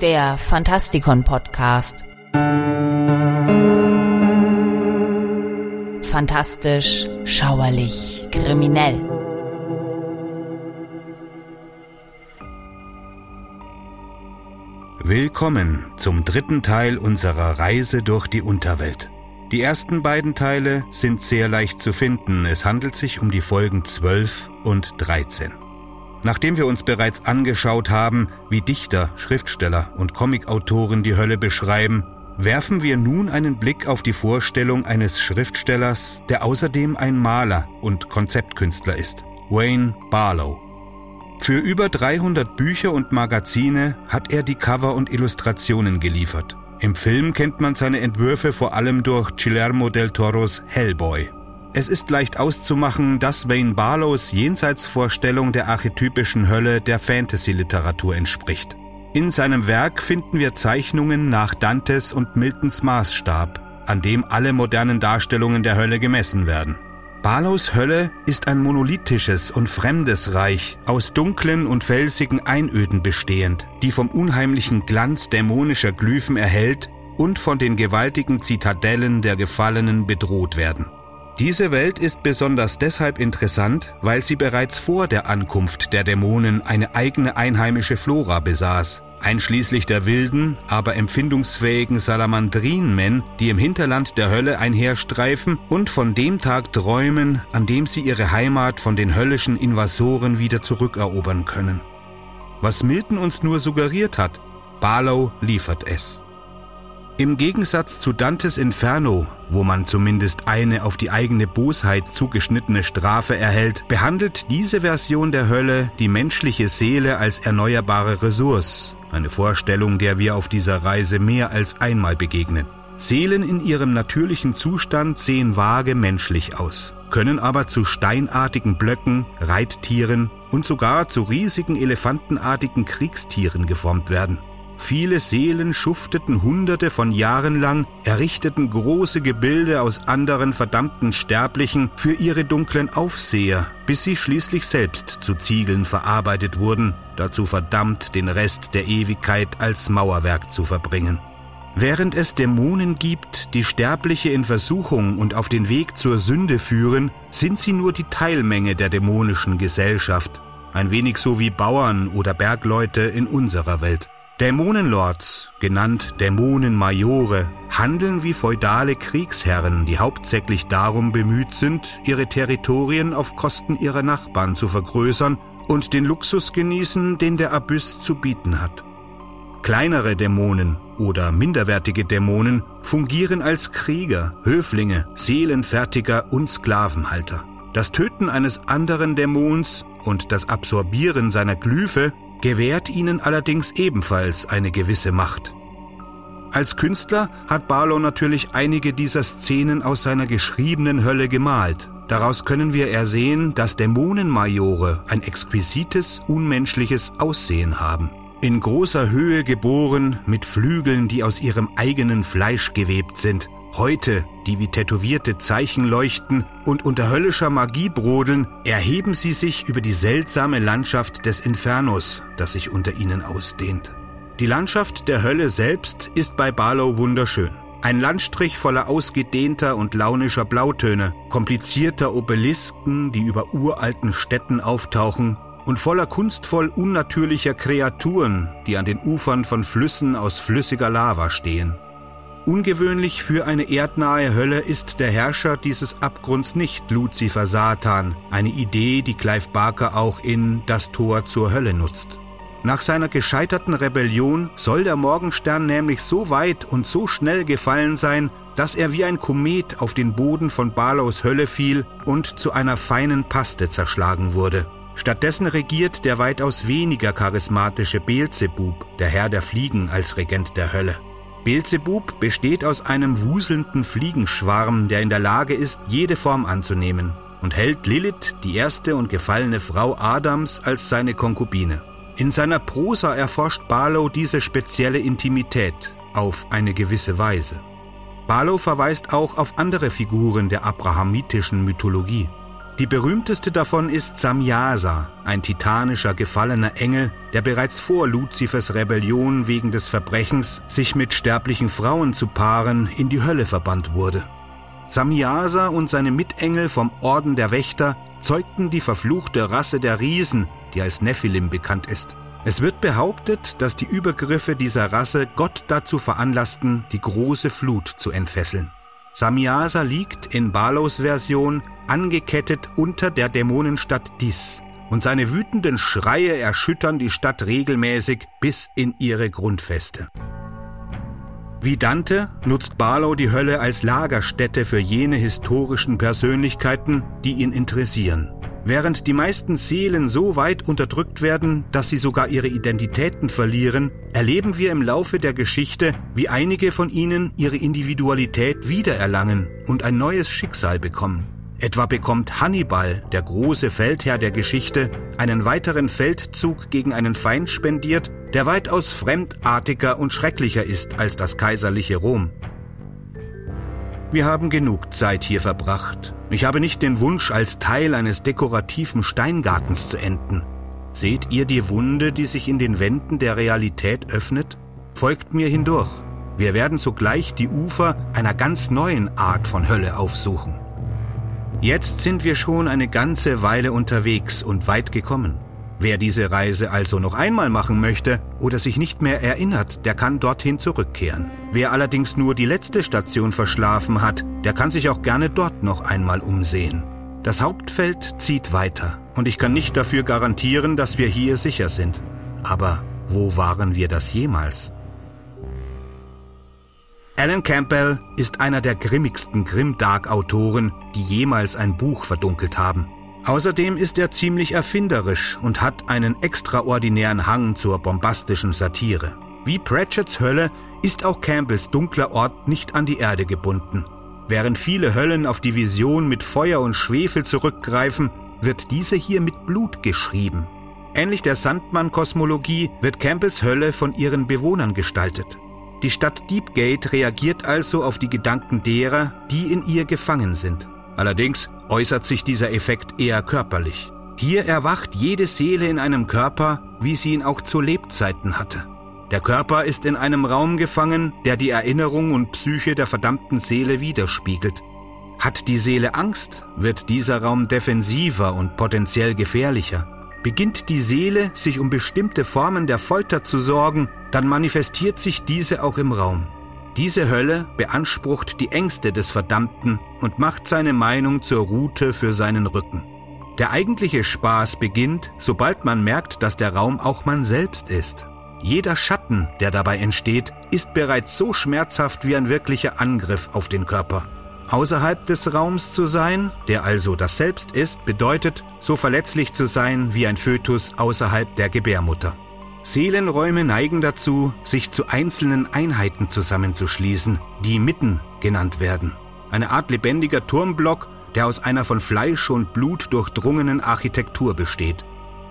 Der Fantastikon Podcast. Fantastisch, schauerlich, kriminell. Willkommen zum dritten Teil unserer Reise durch die Unterwelt. Die ersten beiden Teile sind sehr leicht zu finden. Es handelt sich um die Folgen 12 und 13. Nachdem wir uns bereits angeschaut haben, wie Dichter, Schriftsteller und Comicautoren die Hölle beschreiben, werfen wir nun einen Blick auf die Vorstellung eines Schriftstellers, der außerdem ein Maler und Konzeptkünstler ist, Wayne Barlow. Für über 300 Bücher und Magazine hat er die Cover und Illustrationen geliefert. Im Film kennt man seine Entwürfe vor allem durch Guillermo del Toros Hellboy. Es ist leicht auszumachen, dass Wayne Barlows Jenseitsvorstellung der archetypischen Hölle der Fantasy-Literatur entspricht. In seinem Werk finden wir Zeichnungen nach Dantes und Miltons Maßstab, an dem alle modernen Darstellungen der Hölle gemessen werden. Barlows Hölle ist ein monolithisches und fremdes Reich, aus dunklen und felsigen Einöden bestehend, die vom unheimlichen Glanz dämonischer Glyphen erhellt und von den gewaltigen Zitadellen der Gefallenen bedroht werden. Diese Welt ist besonders deshalb interessant, weil sie bereits vor der Ankunft der Dämonen eine eigene einheimische Flora besaß, einschließlich der wilden, aber empfindungsfähigen Salamandrinmen, die im Hinterland der Hölle einherstreifen und von dem Tag träumen, an dem sie ihre Heimat von den höllischen Invasoren wieder zurückerobern können. Was Milton uns nur suggeriert hat, Barlow liefert es. Im Gegensatz zu Dantes Inferno, wo man zumindest eine auf die eigene Bosheit zugeschnittene Strafe erhält, behandelt diese Version der Hölle die menschliche Seele als erneuerbare Ressource, eine Vorstellung, der wir auf dieser Reise mehr als einmal begegnen. Seelen in ihrem natürlichen Zustand sehen vage menschlich aus, können aber zu steinartigen Blöcken, Reittieren und sogar zu riesigen elefantenartigen Kriegstieren geformt werden. Viele Seelen schufteten hunderte von Jahren lang, errichteten große Gebilde aus anderen verdammten Sterblichen für ihre dunklen Aufseher, bis sie schließlich selbst zu Ziegeln verarbeitet wurden, dazu verdammt, den Rest der Ewigkeit als Mauerwerk zu verbringen. Während es Dämonen gibt, die Sterbliche in Versuchung und auf den Weg zur Sünde führen, sind sie nur die Teilmenge der dämonischen Gesellschaft, ein wenig so wie Bauern oder Bergleute in unserer Welt. Dämonenlords, genannt Dämonenmajore, handeln wie feudale Kriegsherren, die hauptsächlich darum bemüht sind, ihre Territorien auf Kosten ihrer Nachbarn zu vergrößern und den Luxus genießen, den der Abyss zu bieten hat. Kleinere Dämonen oder minderwertige Dämonen fungieren als Krieger, Höflinge, Seelenfertiger und Sklavenhalter. Das Töten eines anderen Dämons und das Absorbieren seiner Glyphe gewährt ihnen allerdings ebenfalls eine gewisse Macht. Als Künstler hat Barlow natürlich einige dieser Szenen aus seiner geschriebenen Hölle gemalt. Daraus können wir ersehen, dass Dämonenmajore ein exquisites, unmenschliches Aussehen haben. In großer Höhe geboren, mit Flügeln, die aus ihrem eigenen Fleisch gewebt sind, Heute, die wie tätowierte Zeichen leuchten und unter höllischer Magie brodeln, erheben sie sich über die seltsame Landschaft des Infernos, das sich unter ihnen ausdehnt. Die Landschaft der Hölle selbst ist bei Barlow wunderschön. Ein Landstrich voller ausgedehnter und launischer Blautöne, komplizierter Obelisken, die über uralten Städten auftauchen, und voller kunstvoll unnatürlicher Kreaturen, die an den Ufern von Flüssen aus flüssiger Lava stehen. Ungewöhnlich für eine erdnahe Hölle ist der Herrscher dieses Abgrunds nicht Luzifer Satan, eine Idee, die Clive Barker auch in Das Tor zur Hölle nutzt. Nach seiner gescheiterten Rebellion soll der Morgenstern nämlich so weit und so schnell gefallen sein, dass er wie ein Komet auf den Boden von Barlows Hölle fiel und zu einer feinen Paste zerschlagen wurde. Stattdessen regiert der weitaus weniger charismatische Beelzebub, der Herr der Fliegen als Regent der Hölle. Beelzebub besteht aus einem wuselnden Fliegenschwarm, der in der Lage ist, jede Form anzunehmen, und hält Lilith, die erste und gefallene Frau Adams, als seine Konkubine. In seiner Prosa erforscht Barlow diese spezielle Intimität auf eine gewisse Weise. Barlow verweist auch auf andere Figuren der abrahamitischen Mythologie. Die berühmteste davon ist Samyasa, ein titanischer gefallener Engel, der bereits vor Luzifers Rebellion wegen des Verbrechens, sich mit sterblichen Frauen zu paaren, in die Hölle verbannt wurde. Samyasa und seine Mitengel vom Orden der Wächter zeugten die verfluchte Rasse der Riesen, die als Nephilim bekannt ist. Es wird behauptet, dass die Übergriffe dieser Rasse Gott dazu veranlassten, die große Flut zu entfesseln. Samyasa liegt in Balos Version angekettet unter der Dämonenstadt Dis und seine wütenden Schreie erschüttern die Stadt regelmäßig bis in ihre Grundfeste. Wie Dante nutzt Barlow die Hölle als Lagerstätte für jene historischen Persönlichkeiten, die ihn interessieren. Während die meisten Seelen so weit unterdrückt werden, dass sie sogar ihre Identitäten verlieren, erleben wir im Laufe der Geschichte, wie einige von ihnen ihre Individualität wiedererlangen und ein neues Schicksal bekommen. Etwa bekommt Hannibal, der große Feldherr der Geschichte, einen weiteren Feldzug gegen einen Feind spendiert, der weitaus fremdartiger und schrecklicher ist als das kaiserliche Rom. Wir haben genug Zeit hier verbracht. Ich habe nicht den Wunsch, als Teil eines dekorativen Steingartens zu enden. Seht ihr die Wunde, die sich in den Wänden der Realität öffnet? Folgt mir hindurch. Wir werden sogleich die Ufer einer ganz neuen Art von Hölle aufsuchen. Jetzt sind wir schon eine ganze Weile unterwegs und weit gekommen. Wer diese Reise also noch einmal machen möchte oder sich nicht mehr erinnert, der kann dorthin zurückkehren. Wer allerdings nur die letzte Station verschlafen hat, der kann sich auch gerne dort noch einmal umsehen. Das Hauptfeld zieht weiter und ich kann nicht dafür garantieren, dass wir hier sicher sind. Aber wo waren wir das jemals? Alan Campbell ist einer der grimmigsten Grimdark-Autoren, die jemals ein Buch verdunkelt haben. Außerdem ist er ziemlich erfinderisch und hat einen extraordinären Hang zur bombastischen Satire. Wie Pratchetts Hölle ist auch Campbells dunkler Ort nicht an die Erde gebunden. Während viele Höllen auf die Vision mit Feuer und Schwefel zurückgreifen, wird diese hier mit Blut geschrieben. Ähnlich der Sandmann-Kosmologie wird Campbells Hölle von ihren Bewohnern gestaltet. Die Stadt Deepgate reagiert also auf die Gedanken derer, die in ihr gefangen sind. Allerdings äußert sich dieser Effekt eher körperlich. Hier erwacht jede Seele in einem Körper, wie sie ihn auch zu Lebzeiten hatte. Der Körper ist in einem Raum gefangen, der die Erinnerung und Psyche der verdammten Seele widerspiegelt. Hat die Seele Angst, wird dieser Raum defensiver und potenziell gefährlicher. Beginnt die Seele, sich um bestimmte Formen der Folter zu sorgen, dann manifestiert sich diese auch im Raum. Diese Hölle beansprucht die Ängste des Verdammten und macht seine Meinung zur Route für seinen Rücken. Der eigentliche Spaß beginnt, sobald man merkt, dass der Raum auch man selbst ist. Jeder Schatten, der dabei entsteht, ist bereits so schmerzhaft wie ein wirklicher Angriff auf den Körper. Außerhalb des Raums zu sein, der also das Selbst ist, bedeutet, so verletzlich zu sein wie ein Fötus außerhalb der Gebärmutter. Seelenräume neigen dazu, sich zu einzelnen Einheiten zusammenzuschließen, die Mitten genannt werden. Eine Art lebendiger Turmblock, der aus einer von Fleisch und Blut durchdrungenen Architektur besteht.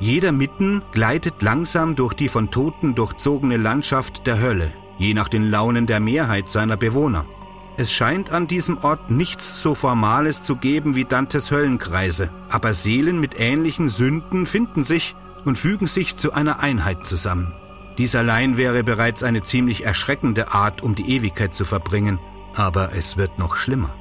Jeder Mitten gleitet langsam durch die von Toten durchzogene Landschaft der Hölle, je nach den Launen der Mehrheit seiner Bewohner. Es scheint an diesem Ort nichts so Formales zu geben wie Dantes Höllenkreise, aber Seelen mit ähnlichen Sünden finden sich und fügen sich zu einer Einheit zusammen. Dies allein wäre bereits eine ziemlich erschreckende Art, um die Ewigkeit zu verbringen, aber es wird noch schlimmer.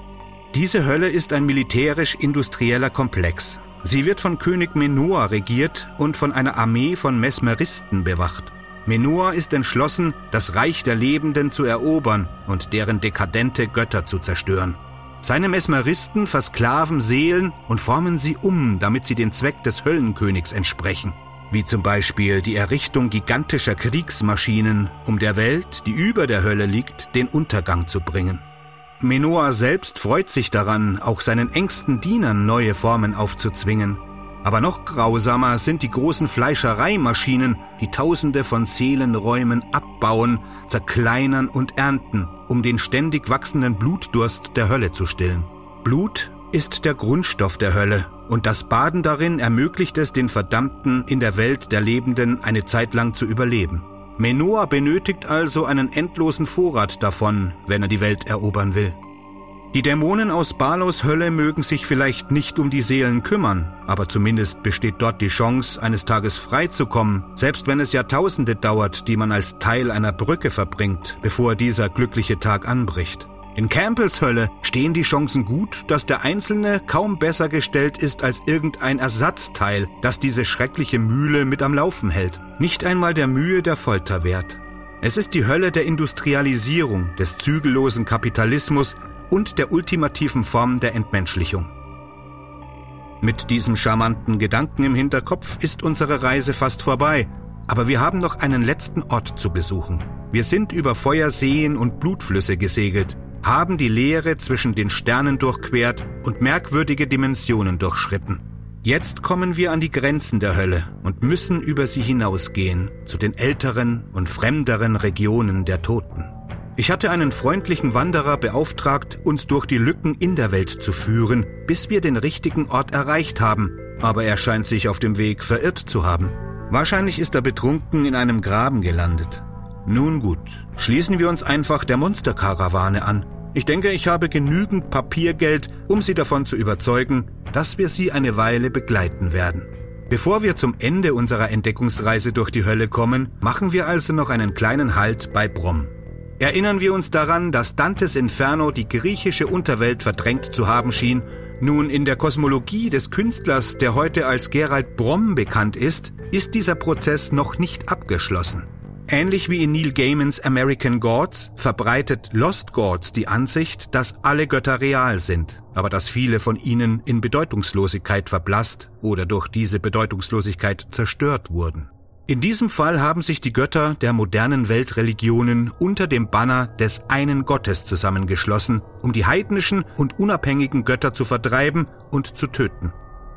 Diese Hölle ist ein militärisch-industrieller Komplex. Sie wird von König Menor regiert und von einer Armee von Mesmeristen bewacht. Menor ist entschlossen, das Reich der Lebenden zu erobern und deren dekadente Götter zu zerstören. Seine Mesmeristen versklaven Seelen und formen sie um, damit sie den Zweck des Höllenkönigs entsprechen wie zum Beispiel die Errichtung gigantischer Kriegsmaschinen, um der Welt, die über der Hölle liegt, den Untergang zu bringen. Menor selbst freut sich daran, auch seinen engsten Dienern neue Formen aufzuzwingen. Aber noch grausamer sind die großen Fleischereimaschinen, die Tausende von Seelenräumen abbauen, zerkleinern und ernten, um den ständig wachsenden Blutdurst der Hölle zu stillen. Blut ist der Grundstoff der Hölle und das Baden darin ermöglicht es den Verdammten in der Welt der Lebenden eine Zeit lang zu überleben. Menor benötigt also einen endlosen Vorrat davon, wenn er die Welt erobern will. Die Dämonen aus Balos Hölle mögen sich vielleicht nicht um die Seelen kümmern, aber zumindest besteht dort die Chance, eines Tages frei zu kommen, selbst wenn es Jahrtausende dauert, die man als Teil einer Brücke verbringt, bevor dieser glückliche Tag anbricht. In Campbells Hölle stehen die Chancen gut, dass der Einzelne kaum besser gestellt ist als irgendein Ersatzteil, das diese schreckliche Mühle mit am Laufen hält. Nicht einmal der Mühe der Folter wert. Es ist die Hölle der Industrialisierung, des zügellosen Kapitalismus, und der ultimativen Form der Entmenschlichung. Mit diesem charmanten Gedanken im Hinterkopf ist unsere Reise fast vorbei, aber wir haben noch einen letzten Ort zu besuchen. Wir sind über Feuerseen und Blutflüsse gesegelt, haben die Leere zwischen den Sternen durchquert und merkwürdige Dimensionen durchschritten. Jetzt kommen wir an die Grenzen der Hölle und müssen über sie hinausgehen zu den älteren und fremderen Regionen der Toten. Ich hatte einen freundlichen Wanderer beauftragt, uns durch die Lücken in der Welt zu führen, bis wir den richtigen Ort erreicht haben, aber er scheint sich auf dem Weg verirrt zu haben. Wahrscheinlich ist er betrunken in einem Graben gelandet. Nun gut, schließen wir uns einfach der Monsterkarawane an. Ich denke, ich habe genügend Papiergeld, um Sie davon zu überzeugen, dass wir Sie eine Weile begleiten werden. Bevor wir zum Ende unserer Entdeckungsreise durch die Hölle kommen, machen wir also noch einen kleinen Halt bei Brom. Erinnern wir uns daran, dass Dantes Inferno die griechische Unterwelt verdrängt zu haben schien. Nun, in der Kosmologie des Künstlers, der heute als Gerald Brom bekannt ist, ist dieser Prozess noch nicht abgeschlossen. Ähnlich wie in Neil Gaimans American Gods verbreitet Lost Gods die Ansicht, dass alle Götter real sind, aber dass viele von ihnen in Bedeutungslosigkeit verblasst oder durch diese Bedeutungslosigkeit zerstört wurden. In diesem Fall haben sich die Götter der modernen Weltreligionen unter dem Banner des einen Gottes zusammengeschlossen, um die heidnischen und unabhängigen Götter zu vertreiben und zu töten.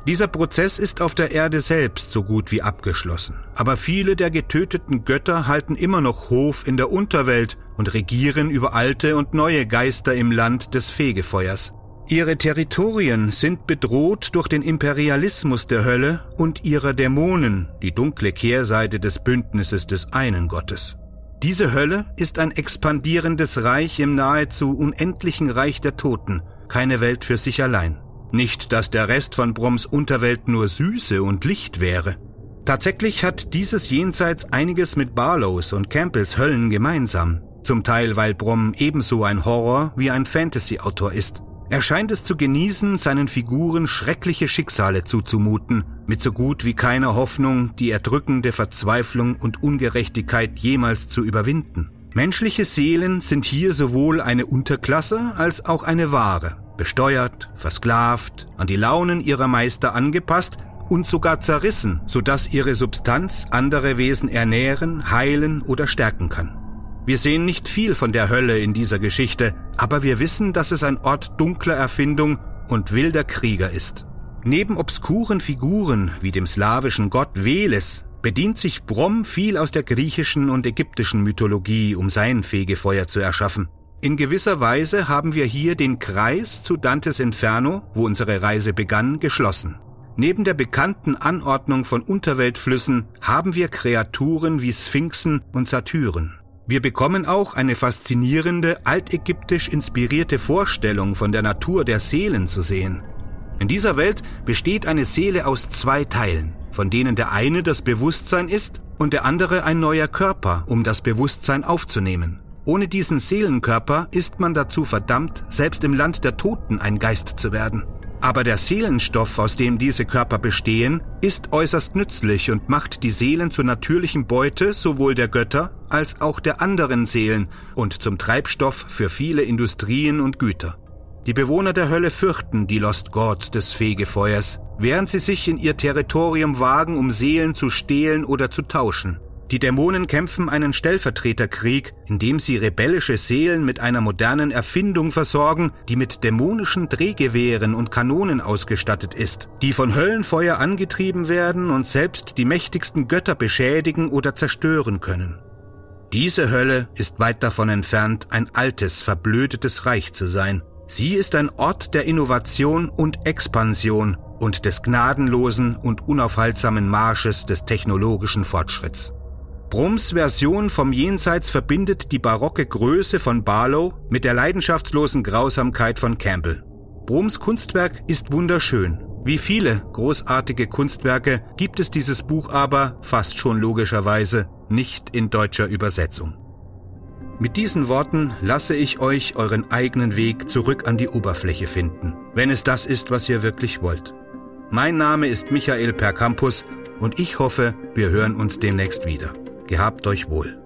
Dieser Prozess ist auf der Erde selbst so gut wie abgeschlossen, aber viele der getöteten Götter halten immer noch Hof in der Unterwelt und regieren über alte und neue Geister im Land des Fegefeuers. Ihre Territorien sind bedroht durch den Imperialismus der Hölle und ihrer Dämonen, die dunkle Kehrseite des Bündnisses des einen Gottes. Diese Hölle ist ein expandierendes Reich im nahezu unendlichen Reich der Toten, keine Welt für sich allein. Nicht, dass der Rest von Broms Unterwelt nur Süße und Licht wäre. Tatsächlich hat dieses Jenseits einiges mit Barlows und Campbells Höllen gemeinsam, zum Teil weil Brom ebenso ein Horror wie ein Fantasy-Autor ist. Er scheint es zu genießen, seinen Figuren schreckliche Schicksale zuzumuten, mit so gut wie keiner Hoffnung, die erdrückende Verzweiflung und Ungerechtigkeit jemals zu überwinden. Menschliche Seelen sind hier sowohl eine Unterklasse als auch eine Ware, besteuert, versklavt, an die Launen ihrer Meister angepasst und sogar zerrissen, sodass ihre Substanz andere Wesen ernähren, heilen oder stärken kann. Wir sehen nicht viel von der Hölle in dieser Geschichte, aber wir wissen, dass es ein Ort dunkler Erfindung und wilder Krieger ist. Neben obskuren Figuren wie dem slawischen Gott Veles bedient sich Brom viel aus der griechischen und ägyptischen Mythologie, um sein Fegefeuer zu erschaffen. In gewisser Weise haben wir hier den Kreis zu Dantes Inferno, wo unsere Reise begann, geschlossen. Neben der bekannten Anordnung von Unterweltflüssen haben wir Kreaturen wie Sphinxen und Satyren. Wir bekommen auch eine faszinierende, altägyptisch inspirierte Vorstellung von der Natur der Seelen zu sehen. In dieser Welt besteht eine Seele aus zwei Teilen, von denen der eine das Bewusstsein ist und der andere ein neuer Körper, um das Bewusstsein aufzunehmen. Ohne diesen Seelenkörper ist man dazu verdammt, selbst im Land der Toten ein Geist zu werden. Aber der Seelenstoff, aus dem diese Körper bestehen, ist äußerst nützlich und macht die Seelen zur natürlichen Beute sowohl der Götter als auch der anderen Seelen und zum Treibstoff für viele Industrien und Güter. Die Bewohner der Hölle fürchten die Lost Gods des Fegefeuers, während sie sich in ihr Territorium wagen, um Seelen zu stehlen oder zu tauschen. Die Dämonen kämpfen einen Stellvertreterkrieg, indem sie rebellische Seelen mit einer modernen Erfindung versorgen, die mit dämonischen Drehgewehren und Kanonen ausgestattet ist, die von Höllenfeuer angetrieben werden und selbst die mächtigsten Götter beschädigen oder zerstören können. Diese Hölle ist weit davon entfernt, ein altes, verblödetes Reich zu sein. Sie ist ein Ort der Innovation und Expansion und des gnadenlosen und unaufhaltsamen Marsches des technologischen Fortschritts. Brums Version vom Jenseits verbindet die barocke Größe von Barlow mit der leidenschaftslosen Grausamkeit von Campbell. Brums Kunstwerk ist wunderschön. Wie viele großartige Kunstwerke gibt es dieses Buch aber, fast schon logischerweise, nicht in deutscher Übersetzung. Mit diesen Worten lasse ich euch euren eigenen Weg zurück an die Oberfläche finden, wenn es das ist, was ihr wirklich wollt. Mein Name ist Michael Percampus und ich hoffe, wir hören uns demnächst wieder. Gehabt euch wohl.